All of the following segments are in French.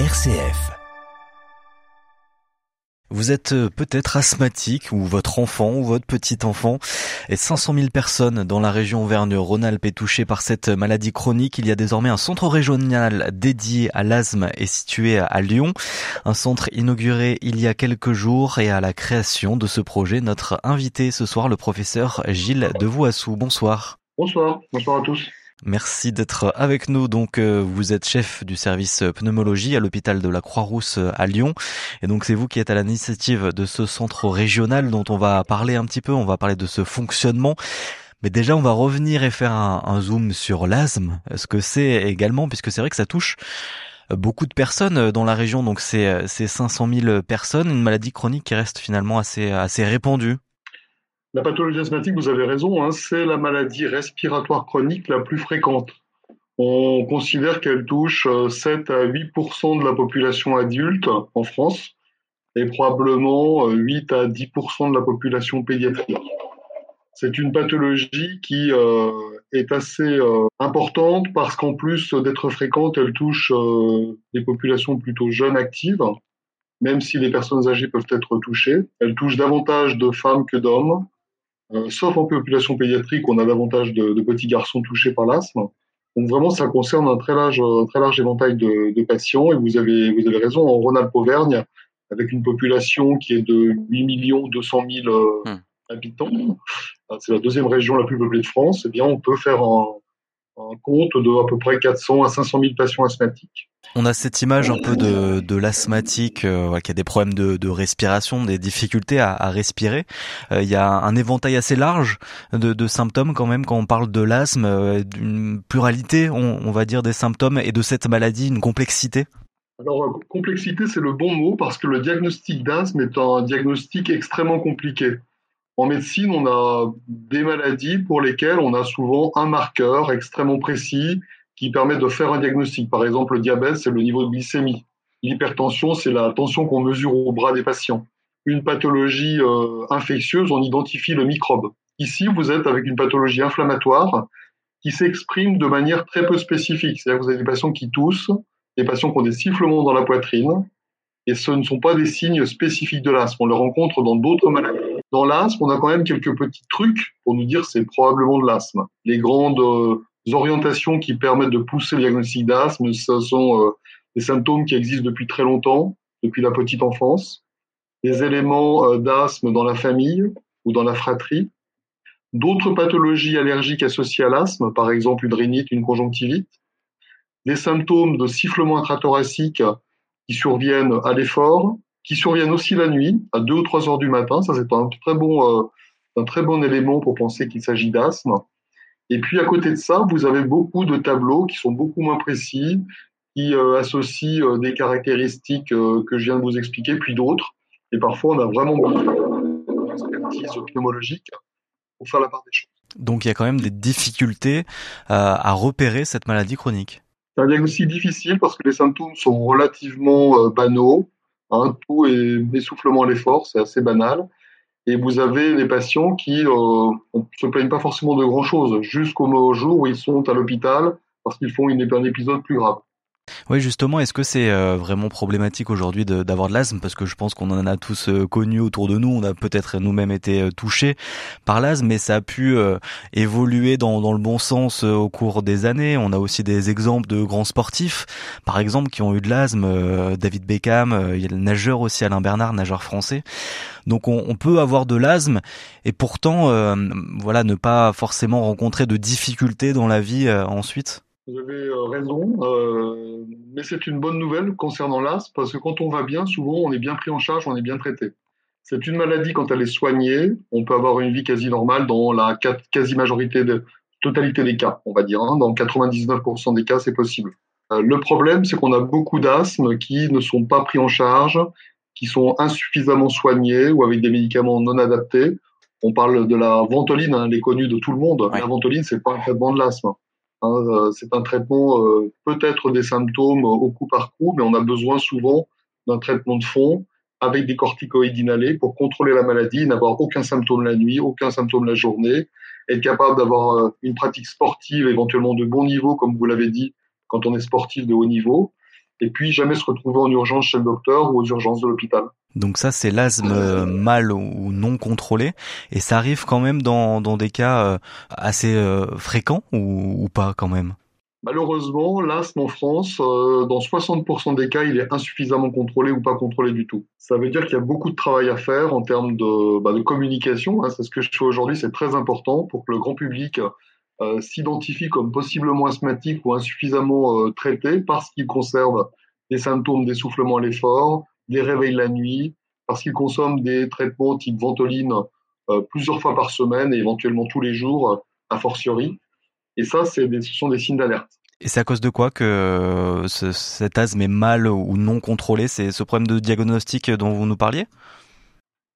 RCF. Vous êtes euh, peut-être asthmatique ou votre enfant ou votre petit-enfant et 500 000 personnes dans la région Auvergne-Rhône-Alpes est touchée par cette maladie chronique. Il y a désormais un centre régional dédié à l'asthme et situé à Lyon. Un centre inauguré il y a quelques jours et à la création de ce projet, notre invité ce soir, le professeur Gilles Devouassou. Bonsoir. Bonsoir, bonsoir à tous. Merci d'être avec nous. Donc, euh, vous êtes chef du service pneumologie à l'hôpital de la Croix-Rousse euh, à Lyon. Et donc, c'est vous qui êtes à l'initiative de ce centre régional dont on va parler un petit peu. On va parler de ce fonctionnement. Mais déjà, on va revenir et faire un, zoom sur l'asthme, ce que c'est également, puisque c'est vrai que ça touche beaucoup de personnes dans la région. Donc, c'est 500 000 personnes, une maladie chronique qui reste finalement assez, assez répandue. La pathologie asthmatique, vous avez raison, hein, c'est la maladie respiratoire chronique la plus fréquente. On considère qu'elle touche 7 euh, à 8% de la population adulte en France et probablement 8 euh, à 10% de la population pédiatrique. C'est une pathologie qui euh, est assez importante parce qu'en plus d'être fréquente, elle touche des populations plutôt jeunes actives, même si les personnes âgées peuvent être touchées. Elle touche davantage de femmes que d'hommes. Euh, sauf en population pédiatrique, on a davantage de, petits garçons touchés par l'asthme. Donc vraiment, ça concerne un très large, très large éventail de, patients. Et vous avez, vous avez raison, en Rhône-Alpes-Auvergne, avec une population qui est de 8 millions 200 000 habitants, euh, c'est la deuxième région la plus peuplée de France, eh bien, on peut faire un, un compte de à peu près 400 à 500 000 patients asthmatiques. On a cette image un peu de, de l'asthmatique euh, qui a des problèmes de, de, respiration, des difficultés à, à respirer. Euh, il y a un éventail assez large de, de, symptômes quand même quand on parle de l'asthme, euh, d'une pluralité, on, on, va dire, des symptômes et de cette maladie, une complexité. Alors complexité, c'est le bon mot parce que le diagnostic d'asthme est un diagnostic extrêmement compliqué. En médecine, on a des maladies pour lesquelles on a souvent un marqueur extrêmement précis qui permet de faire un diagnostic. Par exemple, le diabète, c'est le niveau de glycémie. L'hypertension, c'est la tension qu'on mesure au bras des patients. Une pathologie euh, infectieuse, on identifie le microbe. Ici, vous êtes avec une pathologie inflammatoire qui s'exprime de manière très peu spécifique. C'est-à-dire que vous avez des patients qui toussent, des patients qui ont des sifflements dans la poitrine, et ce ne sont pas des signes spécifiques de l'asthme. On les rencontre dans d'autres maladies. Dans l'asthme, on a quand même quelques petits trucs pour nous dire c'est probablement de l'asthme. Les grandes euh, orientations qui permettent de pousser le diagnostic d'asthme, ce sont euh, des symptômes qui existent depuis très longtemps, depuis la petite enfance, des éléments euh, d'asthme dans la famille ou dans la fratrie, d'autres pathologies allergiques associées à l'asthme, par exemple une rhinite, une conjonctivite, des symptômes de sifflement intrathoracique qui surviennent à l'effort, qui surviennent aussi la nuit, à 2 ou 3 heures du matin. Ça, c'est un très bon, euh, un très bon élément pour penser qu'il s'agit d'asthme. Et puis, à côté de ça, vous avez beaucoup de tableaux qui sont beaucoup moins précis, qui euh, associent euh, des caractéristiques que je viens de vous expliquer, puis d'autres. Et parfois, on a vraiment besoin d'expertise pneumologique pour faire la part des choses. Donc, il y a quand même des difficultés à repérer cette maladie chronique. C'est un diagnostic difficile parce que les symptômes sont relativement euh, banaux. Hein, tout est essoufflement à l'effort, c'est assez banal. Et vous avez des patients qui euh, ne se plaignent pas forcément de grand-chose jusqu'au jour où ils sont à l'hôpital parce qu'ils font une, un épisode plus grave. Oui, justement, est-ce que c'est euh, vraiment problématique aujourd'hui d'avoir de, l'asthme? Parce que je pense qu'on en a tous euh, connu autour de nous, on a peut-être nous-mêmes été euh, touchés par l'asthme, mais ça a pu évoluer dans, le bon sens au cours des années. On a aussi des exemples de grands sportifs, par exemple, qui ont eu de l'asthme. David Beckham, il y a le nageur aussi, Alain Bernard, nageur français. Donc on, on peut avoir de l'asthme et pourtant, voilà, ne pas forcément rencontrer de difficultés dans la vie ensuite. Vous avez euh, raison, euh, mais c'est une bonne nouvelle concernant l'asthme parce que quand on va bien, souvent on est bien pris en charge, on est bien traité. C'est une maladie quand elle est soignée, on peut avoir une vie quasi normale dans la quasi-majorité de totalité des cas, on va dire. Hein. Dans 99% des cas, c'est possible. Euh, le problème, c'est qu'on a beaucoup d'asthme qui ne sont pas pris en charge, qui sont insuffisamment soignés ou avec des médicaments non adaptés. On parle de la ventoline, hein, elle est connue de tout le monde. La ventoline, c'est pas un traitement de l'asthme. Hein, euh, c'est un traitement euh, peut-être des symptômes au coup par coup, mais on a besoin souvent d'un traitement de fond avec des corticoïdes inhalés pour contrôler la maladie, n'avoir aucun symptôme la nuit, aucun symptôme la journée, être capable d'avoir euh, une pratique sportive éventuellement de bon niveau, comme vous l'avez dit, quand on est sportif de haut niveau, et puis jamais se retrouver en urgence chez le docteur ou aux urgences de l'hôpital. Donc ça, c'est l'asthme mal ou non contrôlé, et ça arrive quand même dans, dans des cas euh, assez euh, fréquents ou, ou pas quand même? Malheureusement, l'asthme en France, euh, dans 60% des cas, il est insuffisamment contrôlé ou pas contrôlé du tout. Ça veut dire qu'il y a beaucoup de travail à faire en termes de, bah, de communication. Hein. C'est ce que je fais aujourd'hui, c'est très important pour que le grand public euh, s'identifie comme possiblement asthmatique ou insuffisamment euh, traité parce qu'il conserve des symptômes d'essoufflement à l'effort, des réveils la nuit, parce qu'il consomme des traitements type ventoline euh, plusieurs fois par semaine et éventuellement tous les jours, a fortiori. Et ça, des, ce sont des signes d'alerte. Et c'est à cause de quoi que ce, cet asthme est mal ou non contrôlé? C'est ce problème de diagnostic dont vous nous parliez?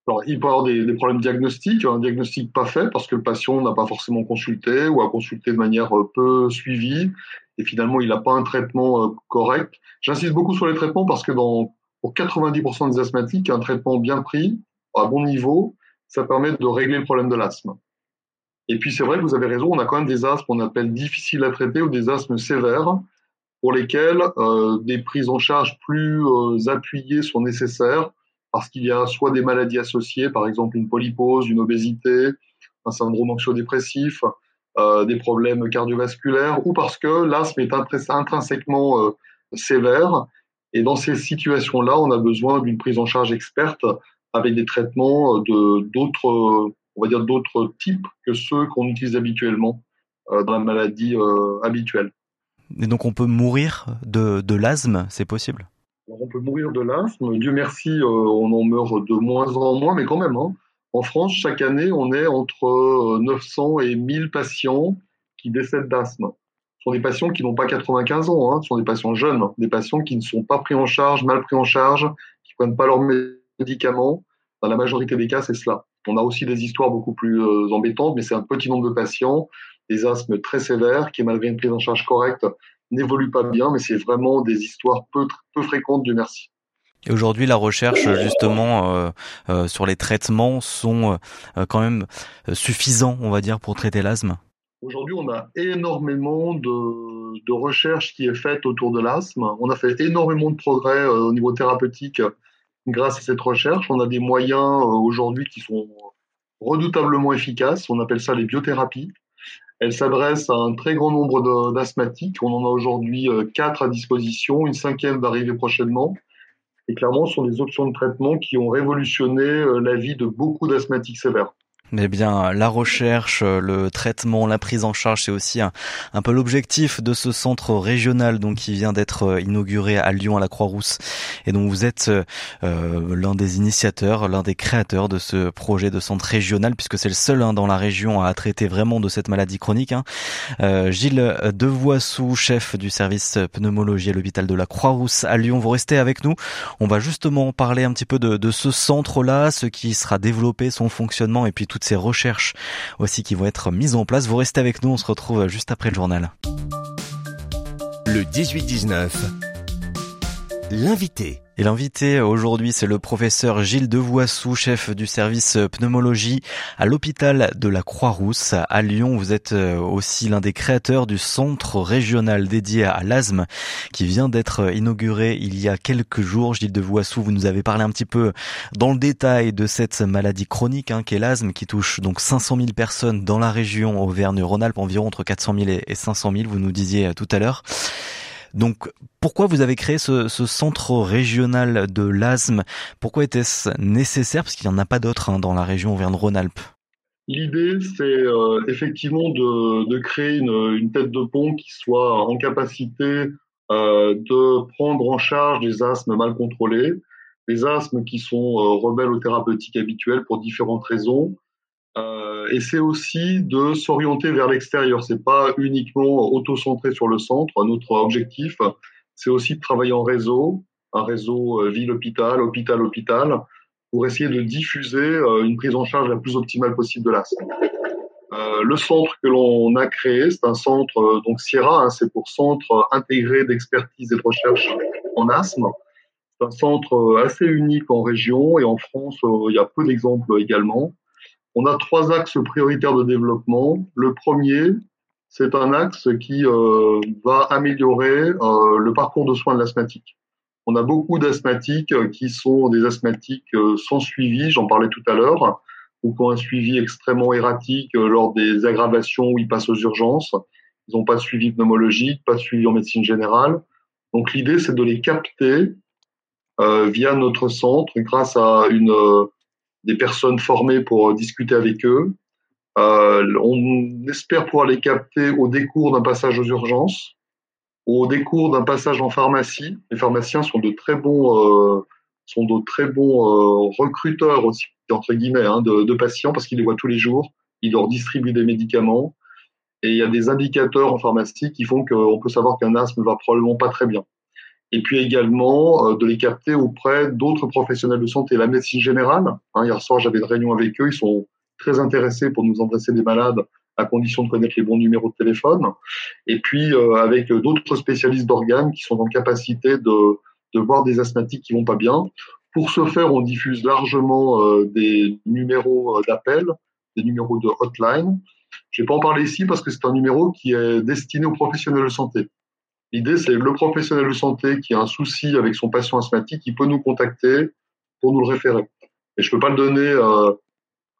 Alors, il peut y avoir des, des, problèmes diagnostiques, un diagnostic pas fait parce que le patient n'a pas forcément consulté ou a consulté de manière euh, peu suivie et finalement il n'a pas un traitement euh, correct. J'insiste beaucoup sur les traitements parce que dans, pour 90% des asthmatiques, un traitement bien pris, à bon niveau, ça permet de régler le problème de l'asthme. Et puis c'est vrai que vous avez raison, on a quand même des asthmes qu'on appelle difficiles à traiter ou des asthmes sévères pour lesquels euh, des prises en charge plus appuyées sont nécessaires parce qu'il y a soit des maladies associées, par exemple une polypose, une obésité, un syndrome anxio-dépressif, euh, des problèmes cardiovasculaires, ou parce que l'asthme est intrinsèquement euh, sévère. Et dans ces situations-là, on a besoin d'une prise en charge experte avec des traitements de d'autres on va dire, d'autres types que ceux qu'on utilise habituellement euh, dans la maladie euh, habituelle. Et donc on peut mourir de, de l'asthme, c'est possible? On peut mourir de l'asthme. Dieu merci, euh, on en meurt de moins en moins, mais quand même. Hein. En France, chaque année, on est entre 900 et 1000 patients qui décèdent d'asthme. Ce sont des patients qui n'ont pas 95 ans, hein. ce sont des patients jeunes, des patients qui ne sont pas pris en charge, mal pris en charge, qui ne prennent pas leurs médicaments. Dans la majorité des cas, c'est cela. On a aussi des histoires beaucoup plus euh, embêtantes, mais c'est un petit nombre de patients, des asthmes très sévères qui, malgré une prise en charge correcte, n'évoluent pas bien, mais c'est vraiment des histoires peu, peu fréquentes, Dieu merci. Et aujourd'hui, la recherche justement euh, euh, sur les traitements sont euh, quand même suffisants, on va dire, pour traiter l'asthme? Aujourd'hui, on a énormément de, de recherche qui est faite autour de l'asthme. On a fait énormément de progrès au niveau thérapeutique grâce à cette recherche, on a des moyens aujourd'hui qui sont redoutablement efficaces. On appelle ça les biothérapies. Elles s'adressent à un très grand nombre d'asthmatiques. On en a aujourd'hui euh, quatre à disposition. Une cinquième va prochainement. Et clairement, ce sont des options de traitement qui ont révolutionné euh, la vie de beaucoup d'asthmatiques sévères. Mais bien, la recherche, le traitement, la prise en charge, c'est aussi un, peu l'objectif de ce centre régional donc qui vient d'être euh, inauguré à Lyon à la Croix-Rousse. Et donc vous êtes euh, l'un des initiateurs, l'un des créateurs de ce projet de centre régional, puisque c'est le seul hein, dans la région à traiter vraiment de cette maladie chronique. Hein. Euh, Gilles Devoissou, chef du service pneumologie à l'hôpital de la Croix-Rousse à Lyon, vous restez avec nous. On va justement parler un petit peu de, de ce centre-là, ce qui sera développé, son fonctionnement et puis tout ces recherches aussi qui vont être mises en place. Vous restez avec nous, on se retrouve juste après le journal. Le 18-19, l'invité. Et l'invité aujourd'hui, c'est le professeur Gilles Devoissou, chef du service pneumologie à l'hôpital de la Croix-Rousse à Lyon. Vous êtes euh, aussi l'un des créateurs du centre régional dédié à l'asthme qui vient d'être inauguré il y a quelques jours. Gilles Devoissou, vous nous avez parlé un petit peu dans le détail de cette maladie chronique hein, qu'est l'asthme qui touche donc 500 000 personnes dans la région Auvergne-Rhône-Alpes, environ entre 400 000 et 500 000, vous nous disiez tout à l'heure. Donc, pourquoi vous avez créé ce, ce centre régional de l'asthme? Pourquoi était-ce nécessaire? Parce qu'il n'y en a pas d'autres hein, dans la région Auvergne-Rhône-Alpes. L'idée, c'est euh, effectivement de, créer une, une, tête de pont qui soit en capacité euh, de prendre en charge des asthmes mal contrôlés, des asthmes qui sont euh, rebelles aux thérapeutiques habituelles pour différentes raisons, euh, et c'est aussi de s'orienter vers l'extérieur. C'est pas uniquement auto-centré sur le centre. Notre objectif, c'est aussi de travailler en réseau, un réseau euh, ville-hôpital, hôpital-hôpital, pour essayer de diffuser euh, une prise en charge la plus optimale possible de l'asthme. Le centre que l'on a créé, c'est un centre, donc Sierra, hein, c'est pour Centre intégré d'expertise et de recherche en asthme. C'est un centre assez unique en région et en France, il y a peu d'exemples également. On a trois axes prioritaires de développement. Le premier, c'est un axe qui euh, va améliorer euh, le parcours de soins de l'asthmatique. On a beaucoup d'asthmatiques qui sont des asthmatiques sans suivi, j'en parlais tout à l'heure, ou qui ont un suivi extrêmement erratique lors des aggravations où ils passent aux urgences. Ils n'ont pas de suivi pneumologique, pas de suivi en médecine générale. Donc l'idée, c'est de les capter euh, via notre centre grâce à une, euh, des personnes formées pour discuter avec eux. Euh, on espère pouvoir les capter au décours d'un passage aux urgences, au décours d'un passage en pharmacie. Les pharmaciens sont de très bons, bons recruteurs aussi entre guillemets hein, de, patients parce qu'ils les voient tous les jours. Ils leur distribuent des médicaments et il y a des indicateurs en pharmacie qui font qu'on peut savoir qu'un asthme va probablement pas très bien et puis également euh, de les capter auprès d'autres professionnels de santé, la médecine générale. Hein, hier soir, j'avais une réunion avec eux, ils sont très intéressés pour nous adresser des malades à condition de connaître les bons numéros de téléphone. Et puis euh, avec d'autres spécialistes d'organes qui sont en capacité de, de voir des asthmatiques qui vont pas bien. Pour ce faire, on diffuse largement euh, des numéros d'appel, des numéros de hotline. Je vais pas en parler ici parce que c'est un numéro qui est destiné aux professionnels de santé. L'idée, c'est le professionnel de santé qui a un souci avec son patient asthmatique, il peut nous contacter pour nous le référer. Et je peux pas le donner euh,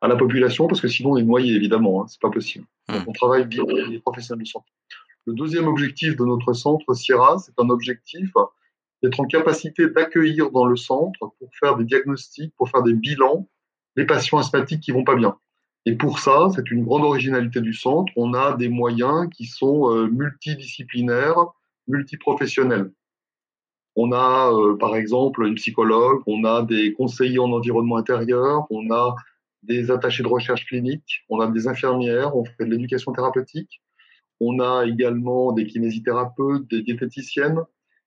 à la population parce que sinon on est noyé, évidemment. Hein, c'est pas possible. Hmm. Donc, on travaille bien avec les professionnels de santé. Le deuxième objectif de notre centre, Sierra, c'est un objectif d'être en capacité d'accueillir dans le centre pour faire des diagnostics, pour faire des bilans, les patients asthmatiques qui vont pas bien. Et pour ça, c'est une grande originalité du centre. On a des moyens qui sont euh, multidisciplinaires, multiprofessionnels. On a euh, par exemple une psychologue, on a des conseillers en environnement intérieur, on a des attachés de recherche clinique, on a des infirmières, on fait de l'éducation thérapeutique, on a également des kinésithérapeutes, des diététiciennes,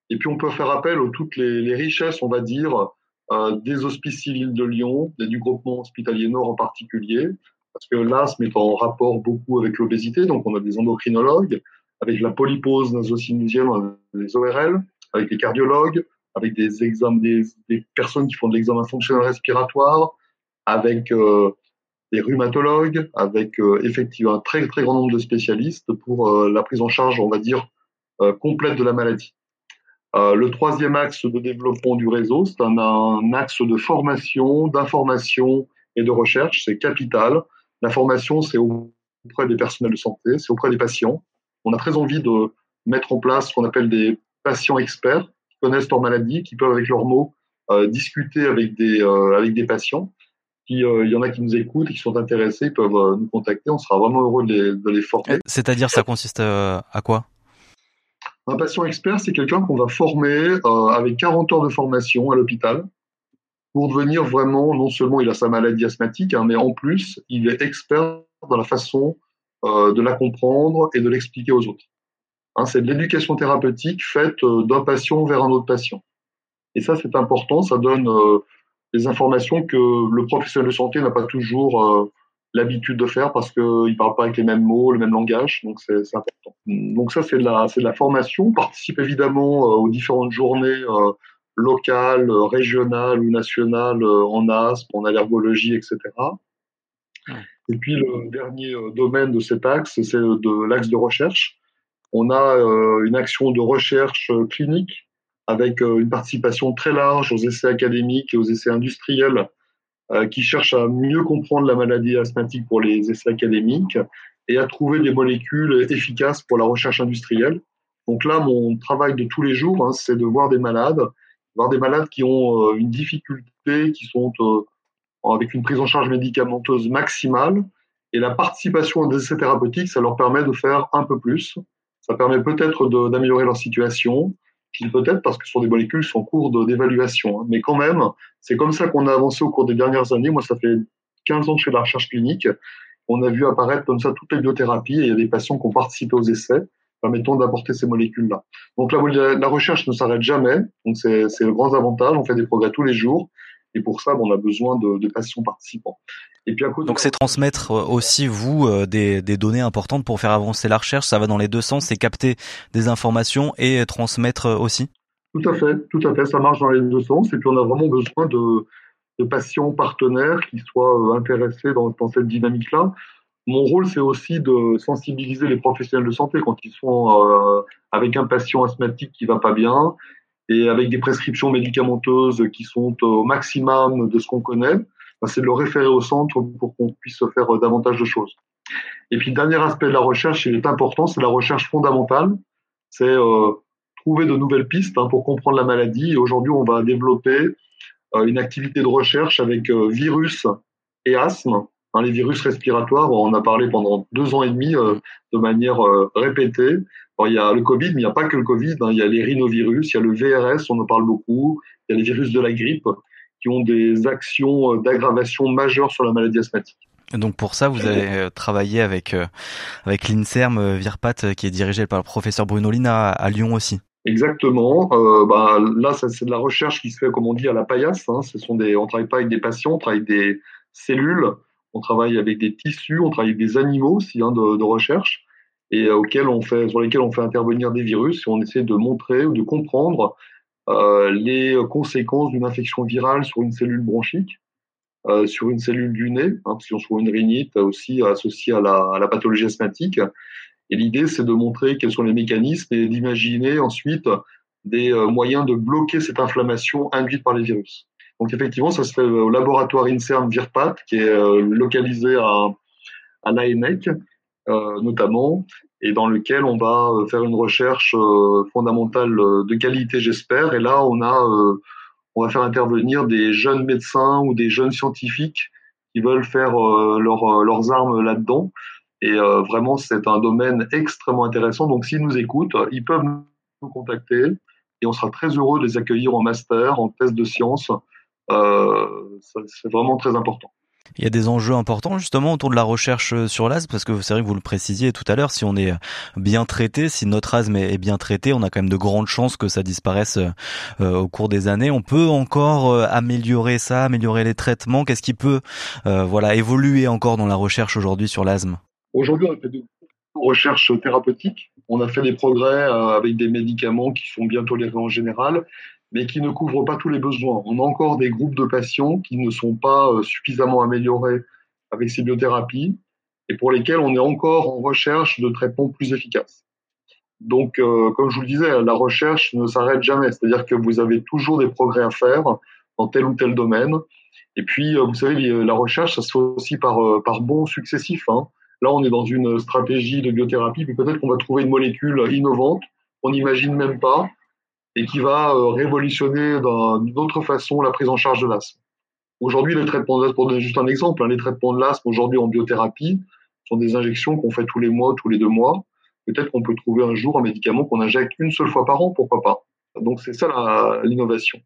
et puis on peut faire appel à toutes les, richesses, on va dire, euh, des hospices civils de Lyon, du groupement hospitalier Nord en particulier, parce que l'asthme est en rapport beaucoup avec l'obésité, donc on a des endocrinologues, avec la polypose nasocinusienne, les ORL, avec les cardiologues, avec des examens, des, des personnes qui font de l'examen fonctionnel respiratoire, avec euh, des rhumatologues, avec euh, effectivement un très très grand nombre de spécialistes pour euh, la prise en charge, on va dire, euh, complète de la maladie. le troisième axe de développement du réseau, c'est un, un, axe de formation, d'information et de recherche, c'est capital. La formation, c'est auprès des personnels de santé, c'est auprès des patients on a très envie de mettre en place ce qu'on appelle des patients experts qui connaissent leur maladie, qui peuvent avec leurs mots euh, discuter avec des, euh, avec des patients. Qui, euh, il y en a qui nous écoutent et qui sont intéressés, ils peuvent nous contacter. On sera vraiment heureux de les, de les former. C'est-à-dire, ça consiste à quoi? Un patient expert, c'est quelqu'un qu'on va former avec 40 heures de formation à l'hôpital pour devenir vraiment, non seulement il a sa maladie asthmatique, hein, mais en plus, il est expert dans la façon euh, de la comprendre et de l'expliquer aux autres. Hein, c'est de l'éducation thérapeutique faite euh, d'un patient vers un autre patient. Et ça, c'est important, ça donne euh, des informations que le professionnel de santé n'a pas toujours l'habitude de faire parce qu'il ne parle pas avec les mêmes mots, le même langage, donc c'est important. Donc ça, c'est de, la, de la formation. On participe évidemment aux différentes journées locales, régionales ou nationales en asthme, en allergologie, etc. Et puis le dernier euh, domaine de cet axe, c'est de l'axe de recherche. On a euh, une action de recherche euh, clinique avec une participation très large aux essais académiques et aux essais industriels qui cherchent à mieux comprendre la maladie asthmatique pour les essais académiques et à trouver des molécules efficaces pour la recherche industrielle. Donc là, mon travail de tous les jours, hein, c'est de voir des malades, voir des malades qui ont une difficulté, qui sont avec une prise en charge médicamenteuse maximale. Et la participation à des essais thérapeutiques, ça leur permet de faire un peu plus. Ça permet peut-être d'améliorer leur situation. Peut-être parce que ce sont des molécules qui sont en cours d'évaluation. Hein. Mais quand même, c'est comme ça qu'on a avancé au cours des dernières années. Moi, ça fait 15 ans que je fais de la recherche clinique. On a vu apparaître comme ça toutes les biothérapies et il y a des patients qui ont participé aux essais permettant d'apporter ces molécules-là. Donc la, la, recherche ne s'arrête jamais. Donc c'est le grand avantage. On fait des progrès tous les jours. Et pour ça, on a besoin de, de patients participants. Et puis Donc c'est transmettre euh, aussi vous euh, des, des, données importantes pour faire avancer la recherche. Ça va dans les deux sens, c'est capter des informations et transmettre euh, aussi. Tout à fait, tout à fait. Ça marche dans les deux sens. Et puis on a vraiment besoin de, de patients partenaires qui soient intéressés dans, dans cette dynamique-là. Mon rôle, c'est aussi de sensibiliser les professionnels de santé quand ils sont euh, avec un patient asthmatique qui va pas bien et avec des prescriptions médicamenteuses qui sont au maximum de ce qu'on connaît. Ben, c'est de le référer au centre pour qu'on puisse faire davantage de choses. Et puis, dernier aspect de la recherche, il est important, c'est la recherche fondamentale. C'est euh, trouver de nouvelles pistes hein, pour comprendre la maladie. Aujourd'hui, on va développer euh, une activité de recherche avec euh, virus et asthme. Hein, les virus respiratoires, on en a parlé pendant deux ans et demi euh, de manière répétée. il y a le Covid, mais il n'y a pas que le Covid. Hein, il y a les rhinovirus, il y a le VRS, on en parle beaucoup. Il y a les virus de la grippe qui ont des actions d'aggravation majeures sur la maladie asthmatique. Donc pour ça, vous avez travaillé avec avec l'Inserm Virpat, qui est dirigé par le professeur Bruno Lina à Lyon aussi. Exactement. Euh, bah, là, c'est de la recherche qui se fait, comme on dit, à la paillasse. Hein. Ce sont des, on travaille pas avec des patients, on travaille avec des cellules, on travaille avec des tissus, on travaille avec des animaux aussi hein, de, de, recherche, et euh, auxquels on fait, sur lesquels on fait intervenir des virus, et on essaie de montrer ou de comprendre euh, les conséquences d'une infection virale sur une cellule bronchique, euh, sur une cellule du nez, hein, si on trouve une rhinite aussi associée à la, à la pathologie asthmatique, et l'idée, c'est de montrer quels sont les mécanismes et d'imaginer ensuite des moyens de bloquer cette inflammation induite par les virus. Donc effectivement, ça se fait au laboratoire INSERM Virpat, qui est euh, localisé à, à l'AENEC euh, notamment, et dans lequel on va faire une recherche fondamentale de qualité, j'espère. Et là, on a, on va faire intervenir des jeunes médecins ou des jeunes scientifiques qui veulent faire leur, leurs armes là-dedans. Et euh, vraiment, c'est un domaine extrêmement intéressant. Donc, s'ils nous écoutent, ils peuvent nous contacter et on sera très heureux de les accueillir en master, en test de sciences. Euh, c'est vraiment très important. Il y a des enjeux importants justement autour de la recherche euh, sur l'asthme, parce que c'est vrai que vous le précisiez tout à l'heure, si on est bien traité, si notre asthme est bien traité, on a quand même de grandes chances que ça disparaisse euh, au cours des années. On peut encore euh, améliorer ça, améliorer les traitements. Qu'est-ce qui peut, voilà, évoluer encore dans la recherche aujourd'hui sur l'asthme Aujourd'hui, on a fait de recherches thérapeutiques. On a fait des progrès euh, avec des médicaments qui sont bien tolérés en général, mais qui ne couvrent pas tous les besoins. On a encore des groupes de patients qui ne sont pas euh, suffisamment améliorés avec ces biothérapies et pour lesquels on est encore en recherche de traitements plus efficaces. Donc, euh, comme je vous le disais, la recherche ne s'arrête jamais. C'est-à-dire que vous avez toujours des progrès à faire dans tel ou tel domaine. Et puis, vous savez, la recherche, ça se fait aussi par, par bons successifs. Hein. Là, on est dans une stratégie de biothérapie, puis peut-être qu'on va trouver une molécule innovante, on n'imagine même pas, et qui va euh, révolutionner d'une autre façon la prise en charge de l'asthme. Aujourd'hui, les traitements de l'asthme, pour donner juste un exemple, hein, les traitements de l'asthme aujourd'hui en biothérapie sont des injections qu'on fait tous les mois, tous les deux mois. Peut-être qu'on peut trouver un jour un médicament qu'on injecte une seule fois par an, pourquoi pas. Donc c'est ça l'innovation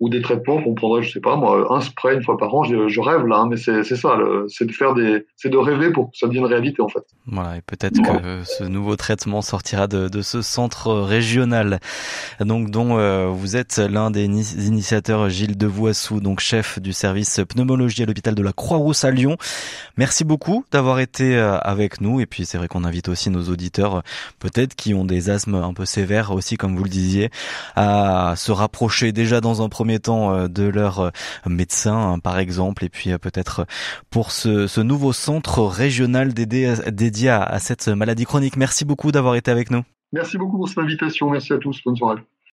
ou des traitements qu'on prendrait, je sais pas moi, un spray une fois par an. Je, je rêve là, hein, mais c'est ça, c'est de faire des, c'est de rêver pour que ça devienne réalité en fait. Voilà, et peut-être que ce nouveau traitement sortira de, de ce centre régional, donc dont euh, vous êtes l'un des initiateurs, Gilles Devoissou, donc chef du service pneumologie à l'hôpital de la Croix-Rousse à Lyon. Merci beaucoup d'avoir été euh, avec nous, et puis c'est vrai qu'on invite aussi nos auditeurs, peut-être qui ont des asthmes un peu sévères aussi, comme vous le disiez, à se rapprocher déjà dans un premier premier euh, de leur euh, médecin, hein, par exemple, et puis euh, peut-être pour ce, nouveau centre régional dédié, dédié à cette maladie chronique. Merci beaucoup d'avoir été avec nous. Merci beaucoup pour cette invitation. Merci à tous. Bonne soirée.